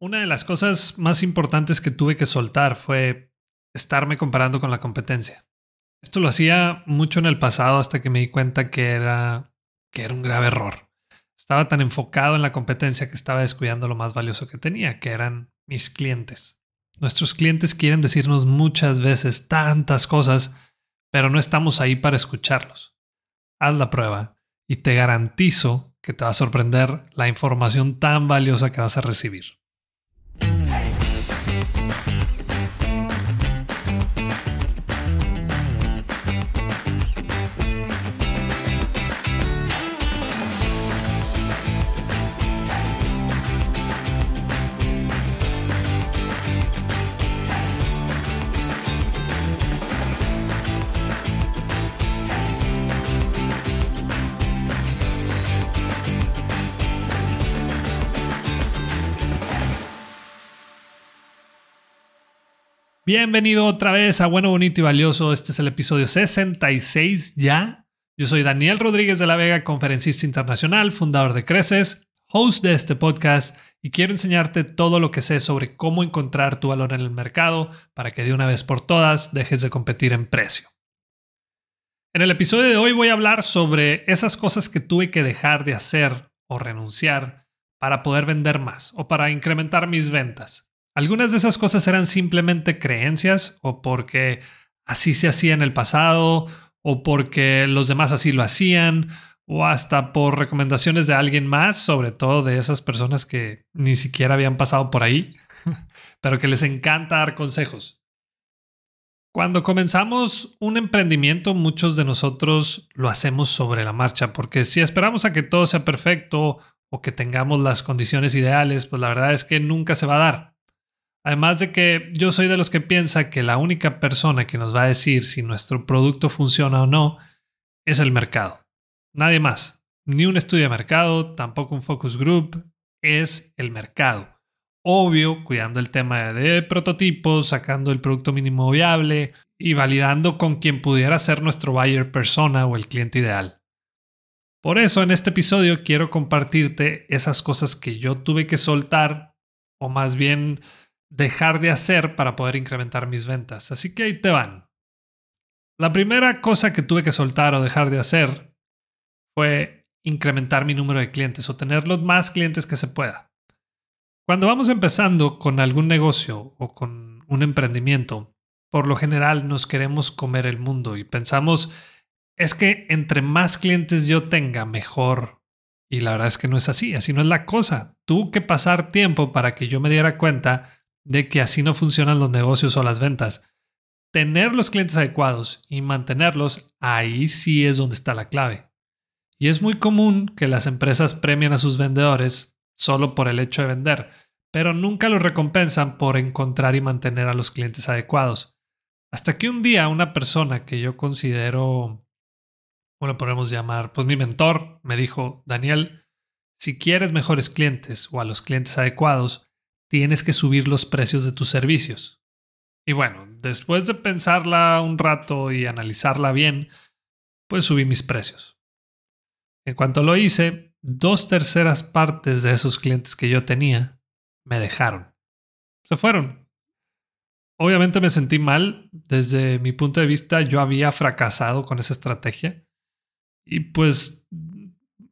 Una de las cosas más importantes que tuve que soltar fue estarme comparando con la competencia. Esto lo hacía mucho en el pasado hasta que me di cuenta que era, que era un grave error. Estaba tan enfocado en la competencia que estaba descuidando lo más valioso que tenía, que eran mis clientes. Nuestros clientes quieren decirnos muchas veces tantas cosas, pero no estamos ahí para escucharlos. Haz la prueba y te garantizo que te va a sorprender la información tan valiosa que vas a recibir. Thank you. Bienvenido otra vez a Bueno, Bonito y Valioso. Este es el episodio 66 ya. Yo soy Daniel Rodríguez de la Vega, conferencista internacional, fundador de Creces, host de este podcast y quiero enseñarte todo lo que sé sobre cómo encontrar tu valor en el mercado para que de una vez por todas dejes de competir en precio. En el episodio de hoy voy a hablar sobre esas cosas que tuve que dejar de hacer o renunciar para poder vender más o para incrementar mis ventas. Algunas de esas cosas eran simplemente creencias o porque así se hacía en el pasado o porque los demás así lo hacían o hasta por recomendaciones de alguien más, sobre todo de esas personas que ni siquiera habían pasado por ahí, pero que les encanta dar consejos. Cuando comenzamos un emprendimiento, muchos de nosotros lo hacemos sobre la marcha, porque si esperamos a que todo sea perfecto o que tengamos las condiciones ideales, pues la verdad es que nunca se va a dar. Además de que yo soy de los que piensa que la única persona que nos va a decir si nuestro producto funciona o no es el mercado. Nadie más. Ni un estudio de mercado, tampoco un focus group, es el mercado. Obvio, cuidando el tema de prototipos, sacando el producto mínimo viable y validando con quien pudiera ser nuestro buyer persona o el cliente ideal. Por eso en este episodio quiero compartirte esas cosas que yo tuve que soltar o más bien dejar de hacer para poder incrementar mis ventas. Así que ahí te van. La primera cosa que tuve que soltar o dejar de hacer fue incrementar mi número de clientes o tener los más clientes que se pueda. Cuando vamos empezando con algún negocio o con un emprendimiento, por lo general nos queremos comer el mundo y pensamos, es que entre más clientes yo tenga, mejor. Y la verdad es que no es así, así no es la cosa. Tuve que pasar tiempo para que yo me diera cuenta de que así no funcionan los negocios o las ventas. Tener los clientes adecuados y mantenerlos, ahí sí es donde está la clave. Y es muy común que las empresas premian a sus vendedores solo por el hecho de vender, pero nunca los recompensan por encontrar y mantener a los clientes adecuados. Hasta que un día una persona que yo considero, bueno, podemos llamar, pues mi mentor, me dijo, Daniel, si quieres mejores clientes o a los clientes adecuados, tienes que subir los precios de tus servicios. Y bueno, después de pensarla un rato y analizarla bien, pues subí mis precios. En cuanto lo hice, dos terceras partes de esos clientes que yo tenía me dejaron. Se fueron. Obviamente me sentí mal. Desde mi punto de vista, yo había fracasado con esa estrategia. Y pues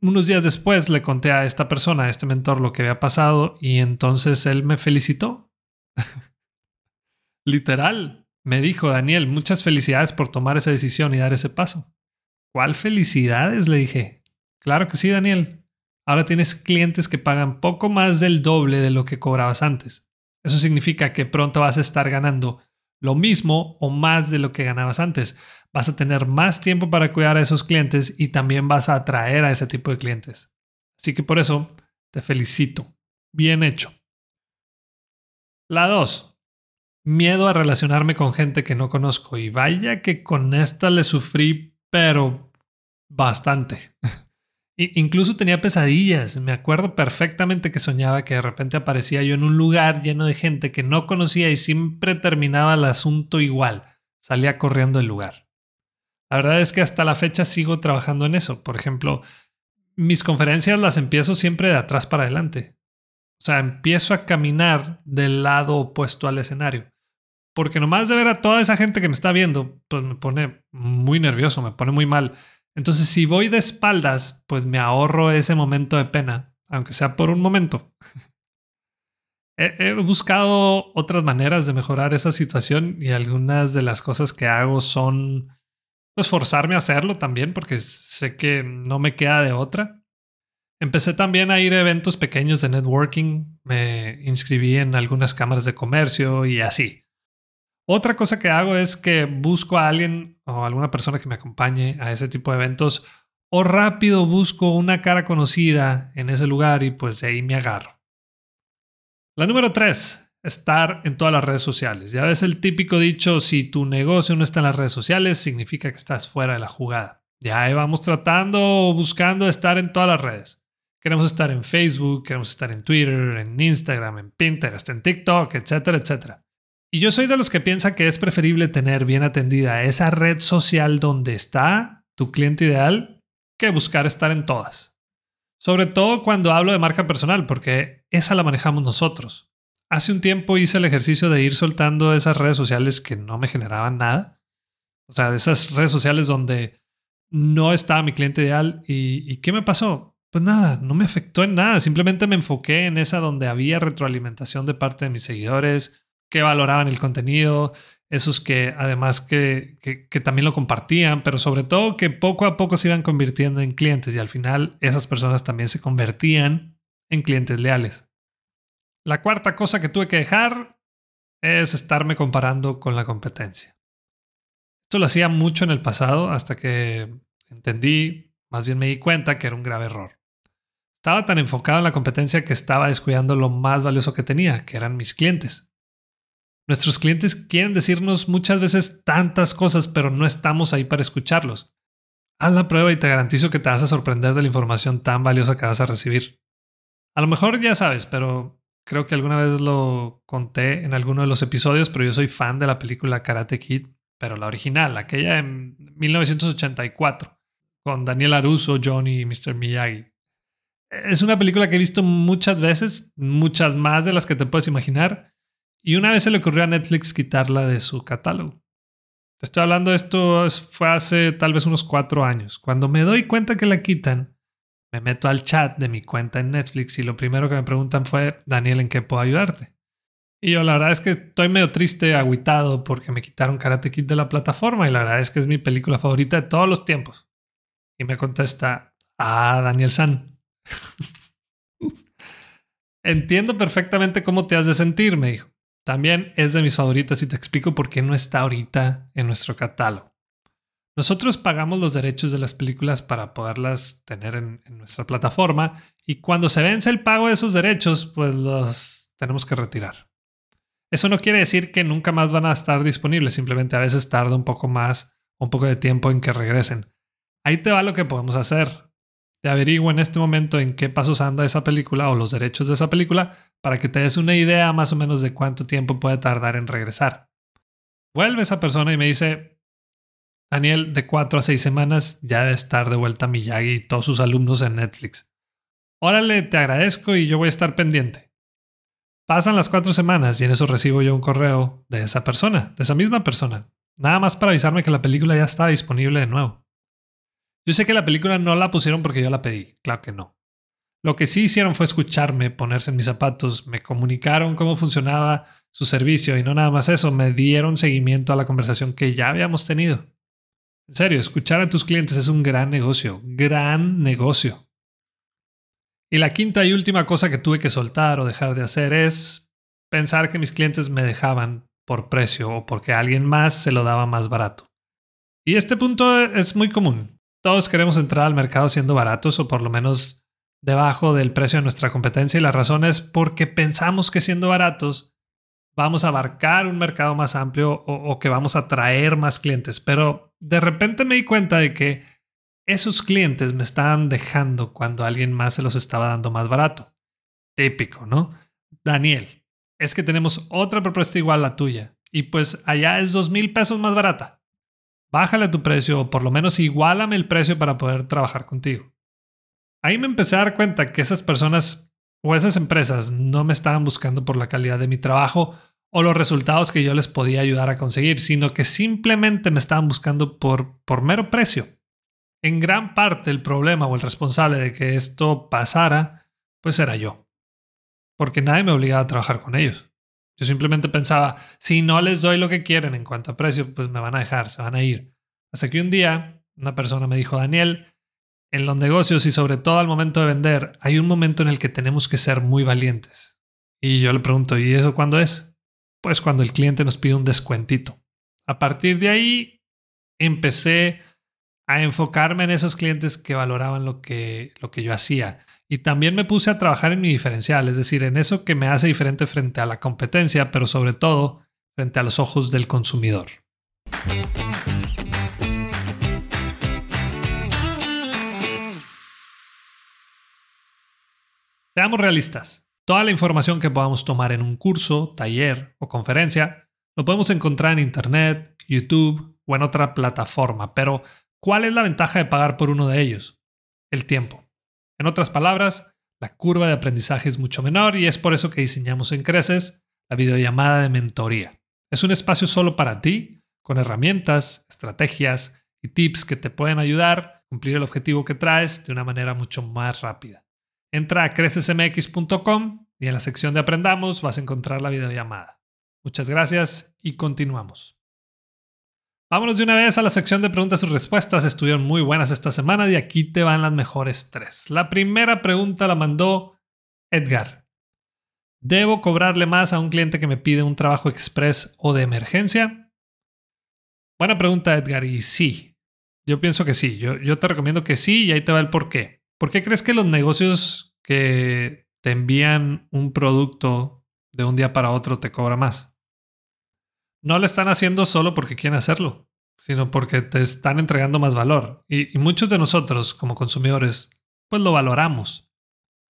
unos días después le conté a esta persona, a este mentor, lo que había pasado y entonces él me felicitó. Literal, me dijo, Daniel, muchas felicidades por tomar esa decisión y dar ese paso. ¿Cuál felicidades? Le dije. Claro que sí, Daniel. Ahora tienes clientes que pagan poco más del doble de lo que cobrabas antes. Eso significa que pronto vas a estar ganando lo mismo o más de lo que ganabas antes. Vas a tener más tiempo para cuidar a esos clientes y también vas a atraer a ese tipo de clientes. Así que por eso te felicito. Bien hecho. La 2. Miedo a relacionarme con gente que no conozco. Y vaya que con esta le sufrí, pero bastante. Incluso tenía pesadillas. Me acuerdo perfectamente que soñaba que de repente aparecía yo en un lugar lleno de gente que no conocía y siempre terminaba el asunto igual. Salía corriendo del lugar. La verdad es que hasta la fecha sigo trabajando en eso. Por ejemplo, mis conferencias las empiezo siempre de atrás para adelante. O sea, empiezo a caminar del lado opuesto al escenario. Porque nomás de ver a toda esa gente que me está viendo, pues me pone muy nervioso, me pone muy mal. Entonces, si voy de espaldas, pues me ahorro ese momento de pena, aunque sea por un momento. he, buscado otras maneras de mejorar esa situación y algunas de las cosas que hago son pues forzarme a hacerlo también porque sé que no me queda de otra. Empecé también a ir a eventos pequeños de networking, me inscribí en algunas cámaras de comercio y así. Otra cosa que hago es que busco a alguien o alguna persona que me acompañe a ese tipo de eventos o rápido busco una cara conocida en ese lugar y pues de ahí me agarro. La número tres, estar en todas las redes sociales. Ya ves el típico dicho, si tu negocio no está en las redes sociales, significa que estás fuera de la jugada. Ya ahí vamos tratando o buscando estar en todas las redes. Queremos estar en Facebook, queremos estar en Twitter, en Instagram, en Pinterest, en TikTok, etcétera, etcétera. Y yo soy de los que piensa que es preferible tener bien atendida esa red social donde está tu cliente ideal que buscar estar en todas. Sobre todo cuando hablo de marca personal, porque esa la manejamos nosotros. Hace un tiempo hice el ejercicio de ir soltando esas redes sociales que no me generaban nada. O sea, esas redes sociales donde no estaba mi cliente ideal. ¿Y, y qué me pasó? Pues nada, no me afectó en nada. Simplemente me enfoqué en esa donde había retroalimentación de parte de mis seguidores, que valoraban el contenido, esos que además que, que, también lo compartían, pero sobre todo que poco a poco se iban convirtiendo en clientes y al final esas personas también se convertían en clientes leales. La cuarta cosa que tuve que dejar es estarme comparando con la competencia. Esto lo hacía mucho en el pasado hasta que entendí, más bien me di cuenta que era un grave error. Estaba tan enfocado en la competencia que estaba descuidando lo más valioso que tenía, que eran mis clientes. Nuestros clientes quieren decirnos muchas veces tantas cosas, pero no estamos ahí para escucharlos. Haz la prueba y te garantizo que te vas a sorprender de la información tan valiosa que vas a recibir. A lo mejor ya sabes, pero creo que alguna vez lo conté en alguno de los episodios, pero yo soy fan de la película Karate Kid, pero la original, aquella en 1984, con Daniel Aruso, Johnny y Mr. Miyagi es una película que he visto muchas veces, muchas más de las que te puedes imaginar. Y una vez se le ocurrió a Netflix quitarla de su catálogo. Te estoy hablando de esto, fue hace tal vez unos cuatro años. Cuando me doy cuenta que la quitan, me meto al chat de mi cuenta en Netflix y lo primero que me preguntan fue, Daniel, ¿en qué puedo ayudarte? Y yo la verdad es que estoy medio triste, agüitado, porque me quitaron Karate Kid de la plataforma y la verdad es que es mi película favorita de todos los tiempos. Y me contesta, ah, Daniel San, Entiendo perfectamente cómo te has de sentir, me dijo. También es de mis favoritas y te explico por qué no está ahorita en nuestro catálogo. Nosotros pagamos los derechos de las películas para poderlas tener en, nuestra plataforma y cuando se vence el pago de esos derechos, pues los tenemos que retirar. Eso no quiere decir que nunca más van a estar disponibles, simplemente a veces tarda un poco más, un poco de tiempo en que regresen. Ahí te va lo que podemos hacer te averiguo en este momento en qué pasos anda esa película o los derechos de esa película para que te des una idea más o menos de cuánto tiempo puede tardar en regresar. Vuelve esa persona y me dice, Daniel, de cuatro a seis semanas ya debe estar de vuelta Miyagi y todos sus alumnos en Netflix. Órale, te agradezco y yo voy a estar pendiente. Pasan las cuatro semanas y en eso recibo yo un correo de esa persona, de esa misma persona, nada más para avisarme que la película ya está disponible de nuevo. Yo sé que la película no la pusieron porque yo la pedí, claro que no. Lo que sí hicieron fue escucharme, ponerse en mis zapatos, me comunicaron cómo funcionaba su servicio y no nada más eso, me dieron seguimiento a la conversación que ya habíamos tenido. En serio, escuchar a tus clientes es un gran negocio, gran negocio. Y la quinta y última cosa que tuve que soltar o dejar de hacer es pensar que mis clientes me dejaban por precio o porque alguien más se lo daba más barato. Y este punto es muy común todos queremos entrar al mercado siendo baratos o por lo menos debajo del precio de nuestra competencia y la razón es porque pensamos que siendo baratos vamos a abarcar un mercado más amplio o, que vamos a atraer más clientes. Pero de repente me di cuenta de que esos clientes me estaban dejando cuando alguien más se los estaba dando más barato. Típico, ¿no? Daniel, es que tenemos otra propuesta igual a la tuya y pues allá es dos mil pesos más barata bájale tu precio o por lo menos igualame el precio para poder trabajar contigo. Ahí me empecé a dar cuenta que esas personas o esas empresas no me estaban buscando por la calidad de mi trabajo o los resultados que yo les podía ayudar a conseguir, sino que simplemente me estaban buscando por, por mero precio. En gran parte el problema o el responsable de que esto pasara, pues era yo. Porque nadie me obligaba a trabajar con ellos. Yo simplemente pensaba, si no les doy lo que quieren en cuanto a precio, pues me van a dejar, se van a ir. Hasta que un día una persona me dijo, Daniel, en los negocios y sobre todo al momento de vender, hay un momento en el que tenemos que ser muy valientes. Y yo le pregunto, ¿y eso cuándo es? Pues cuando el cliente nos pide un descuentito. A partir de ahí empecé a enfocarme en esos clientes que valoraban lo que, lo que yo hacía. Y también me puse a trabajar en mi diferencial, es decir, en eso que me hace diferente frente a la competencia, pero sobre todo frente a los ojos del consumidor. Seamos realistas. Toda la información que podamos tomar en un curso, taller o conferencia lo podemos encontrar en Internet, YouTube o en otra plataforma, pero ¿cuál es la ventaja de pagar por uno de ellos? El tiempo. En otras palabras, la curva de aprendizaje es mucho menor y es por eso que diseñamos en Creces la videollamada de mentoría. Es un espacio solo para ti, con herramientas, estrategias y tips que te pueden ayudar a cumplir el objetivo que traes de una manera mucho más rápida. Entra a crecesmx.com y en la sección de Aprendamos vas a encontrar la videollamada. Muchas gracias y continuamos. Vámonos de una vez a la sección de preguntas y respuestas. Estuvieron muy buenas esta semana y aquí te van las mejores tres. La primera pregunta la mandó Edgar. ¿Debo cobrarle más a un cliente que me pide un trabajo express o de emergencia? Buena pregunta, Edgar, y sí. Yo pienso que sí. Yo, te recomiendo que sí y ahí te va el por qué. ¿Por qué crees que los negocios que te envían un producto de un día para otro te cobra más? No lo están haciendo solo porque quieren hacerlo, sino porque te están entregando más valor. Y, muchos de nosotros, como consumidores, pues lo valoramos.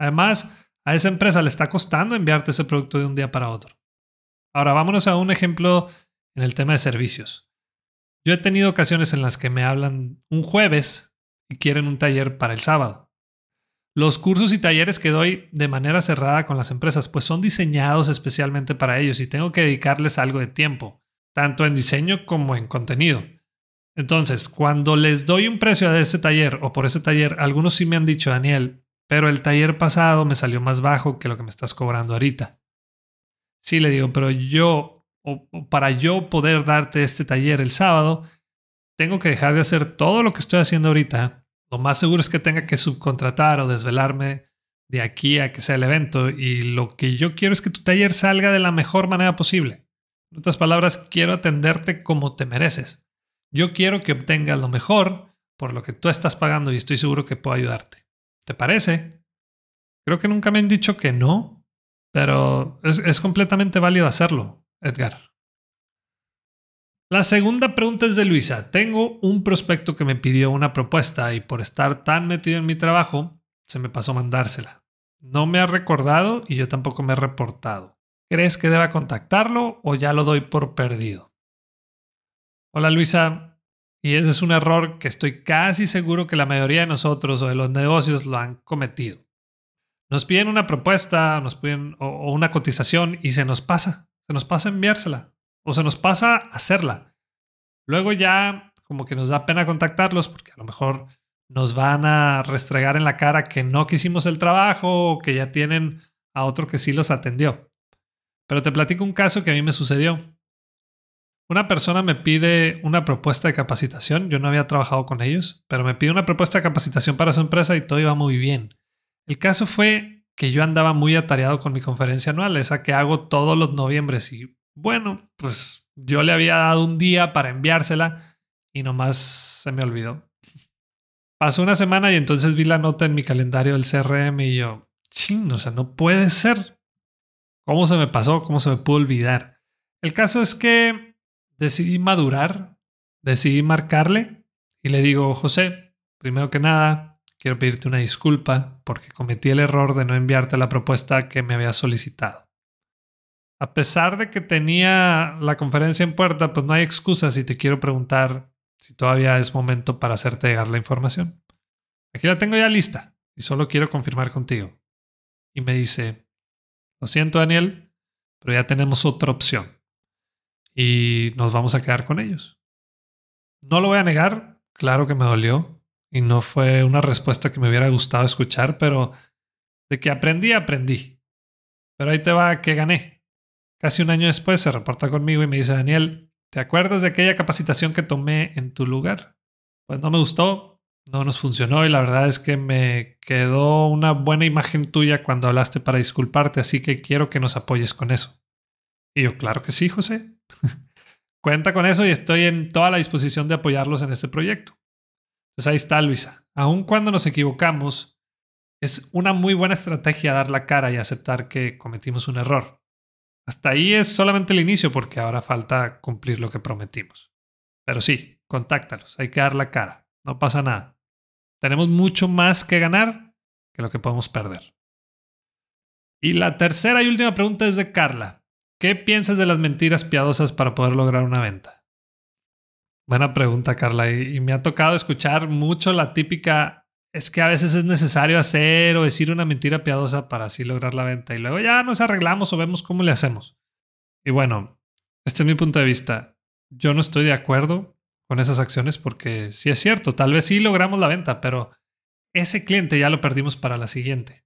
Además, a esa empresa le está costando enviarte ese producto de un día para otro. Ahora, vámonos a un ejemplo en el tema de servicios. Yo he tenido ocasiones en las que me hablan un jueves y quieren un taller para el sábado. Los cursos y talleres que doy de manera cerrada con las empresas pues son diseñados especialmente para ellos y tengo que dedicarles algo de tiempo tanto en diseño como en contenido. Entonces, cuando les doy un precio a ese taller o por ese taller, algunos sí me han dicho, Daniel, pero el taller pasado me salió más bajo que lo que me estás cobrando ahorita. Sí, le digo, pero yo, o, para yo poder darte este taller el sábado, tengo que dejar de hacer todo lo que estoy haciendo ahorita. Lo más seguro es que tenga que subcontratar o desvelarme de aquí a que sea el evento y lo que yo quiero es que tu taller salga de la mejor manera posible. En otras palabras, quiero atenderte como te mereces. Yo quiero que obtengas lo mejor por lo que tú estás pagando y estoy seguro que puedo ayudarte. ¿Te parece? Creo que nunca me han dicho que no, pero es, es completamente válido hacerlo, Edgar. La segunda pregunta es de Luisa. Tengo un prospecto que me pidió una propuesta y por estar tan metido en mi trabajo, se me pasó mandársela. No me ha recordado y yo tampoco me he reportado. ¿Crees que deba contactarlo o ya lo doy por perdido? Hola Luisa, y ese es un error que estoy casi seguro que la mayoría de nosotros o de los negocios lo han cometido. Nos piden una propuesta nos piden, o, una cotización y se nos pasa, se nos pasa enviársela o se nos pasa hacerla. Luego ya como que nos da pena contactarlos porque a lo mejor nos van a restregar en la cara que no quisimos el trabajo o que ya tienen a otro que sí los atendió. Pero te platico un caso que a mí me sucedió. Una persona me pide una propuesta de capacitación. Yo no había trabajado con ellos, pero me pide una propuesta de capacitación para su empresa y todo iba muy bien. El caso fue que yo andaba muy atareado con mi conferencia anual, esa que hago todos los noviembres. Y bueno, pues yo le había dado un día para enviársela y nomás se me olvidó. Pasó una semana y entonces vi la nota en mi calendario del CRM y yo, ching, o sea, no puede ser. ¿Cómo se me pasó? ¿Cómo se me pudo olvidar? El caso es que decidí madurar, decidí marcarle y le digo, José, primero que nada, quiero pedirte una disculpa porque cometí el error de no enviarte la propuesta que me había solicitado. A pesar de que tenía la conferencia en puerta, pues no hay excusas y te quiero preguntar si todavía es momento para hacerte llegar la información. Aquí la tengo ya lista y solo quiero confirmar contigo. y me dice, lo siento Daniel, pero ya tenemos otra opción y nos vamos a quedar con ellos. No lo voy a negar, claro que me dolió y no fue una respuesta que me hubiera gustado escuchar, pero de que aprendí, aprendí. Pero ahí te va que gané. Casi un año después se reporta conmigo y me dice, Daniel, ¿te acuerdas de aquella capacitación que tomé en tu lugar? Pues no me gustó, no nos funcionó y la verdad es que me quedó una buena imagen tuya cuando hablaste para disculparte, así que quiero que nos apoyes con eso. Y yo, claro que sí, José. Cuenta con eso y estoy en toda la disposición de apoyarlos en este proyecto. Entonces ahí está, Luisa. Aun cuando nos equivocamos, es una muy buena estrategia dar la cara y aceptar que cometimos un error. Hasta ahí es solamente el inicio porque ahora falta cumplir lo que prometimos. Pero sí, contáctalos, hay que dar la cara, no pasa nada. Tenemos mucho más que ganar que lo que podemos perder. Y la tercera y última pregunta es de Carla. ¿Qué piensas de las mentiras piadosas para poder lograr una venta? Buena pregunta, Carla. Y, me ha tocado escuchar mucho la típica, es que a veces es necesario hacer o decir una mentira piadosa para así lograr la venta. Y luego ya nos arreglamos o vemos cómo le hacemos. Y bueno, este es mi punto de vista. Yo no estoy de acuerdo con esas acciones porque sí es cierto, tal vez sí logramos la venta, pero ese cliente ya lo perdimos para la siguiente.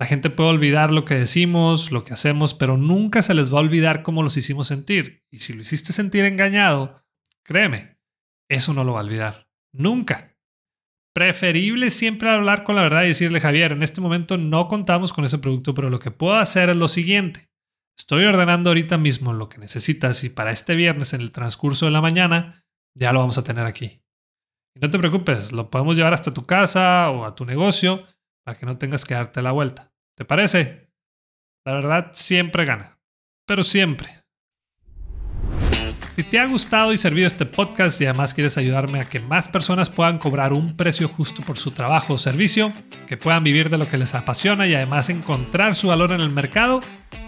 La gente puede olvidar lo que decimos, lo que hacemos, pero nunca se les va a olvidar cómo los hicimos sentir. Y si lo hiciste sentir engañado, créeme, eso no lo va a olvidar. Nunca. Preferible siempre hablar con la verdad y decirle, Javier, en este momento no contamos con ese producto, pero lo que puedo hacer es lo siguiente. Estoy ordenando ahorita mismo lo que necesitas y para este viernes en el transcurso de la mañana ya lo vamos a tener aquí. Y no te preocupes, lo podemos llevar hasta tu casa o a tu negocio para que no tengas que darte la vuelta. ¿Te parece? La verdad siempre gana, pero siempre. Si te ha gustado y servido este podcast y además quieres ayudarme a que más personas puedan cobrar un precio justo por su trabajo o servicio, que puedan vivir de lo que les apasiona y además encontrar su valor en el mercado,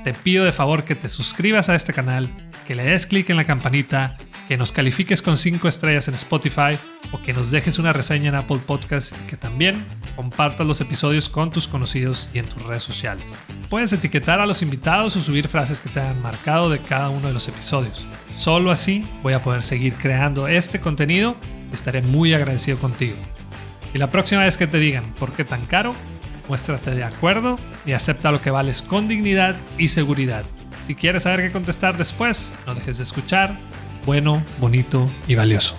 te pido de favor que te suscribas a este canal, que le des clic en la campanita, que nos califiques con 5 estrellas en Spotify o que nos dejes una reseña en Apple Podcast y que también compartas los episodios con tus conocidos y en tus redes sociales. Puedes etiquetar a los invitados o subir frases que te hayan marcado de cada uno de los episodios. Solo así voy a poder seguir creando este contenido y estaré muy agradecido contigo. Y la próxima vez que te digan por qué tan caro, muéstrate de acuerdo y acepta lo que vales con dignidad y seguridad. Si quieres saber qué contestar después, no dejes de escuchar. Bueno, bonito y valioso.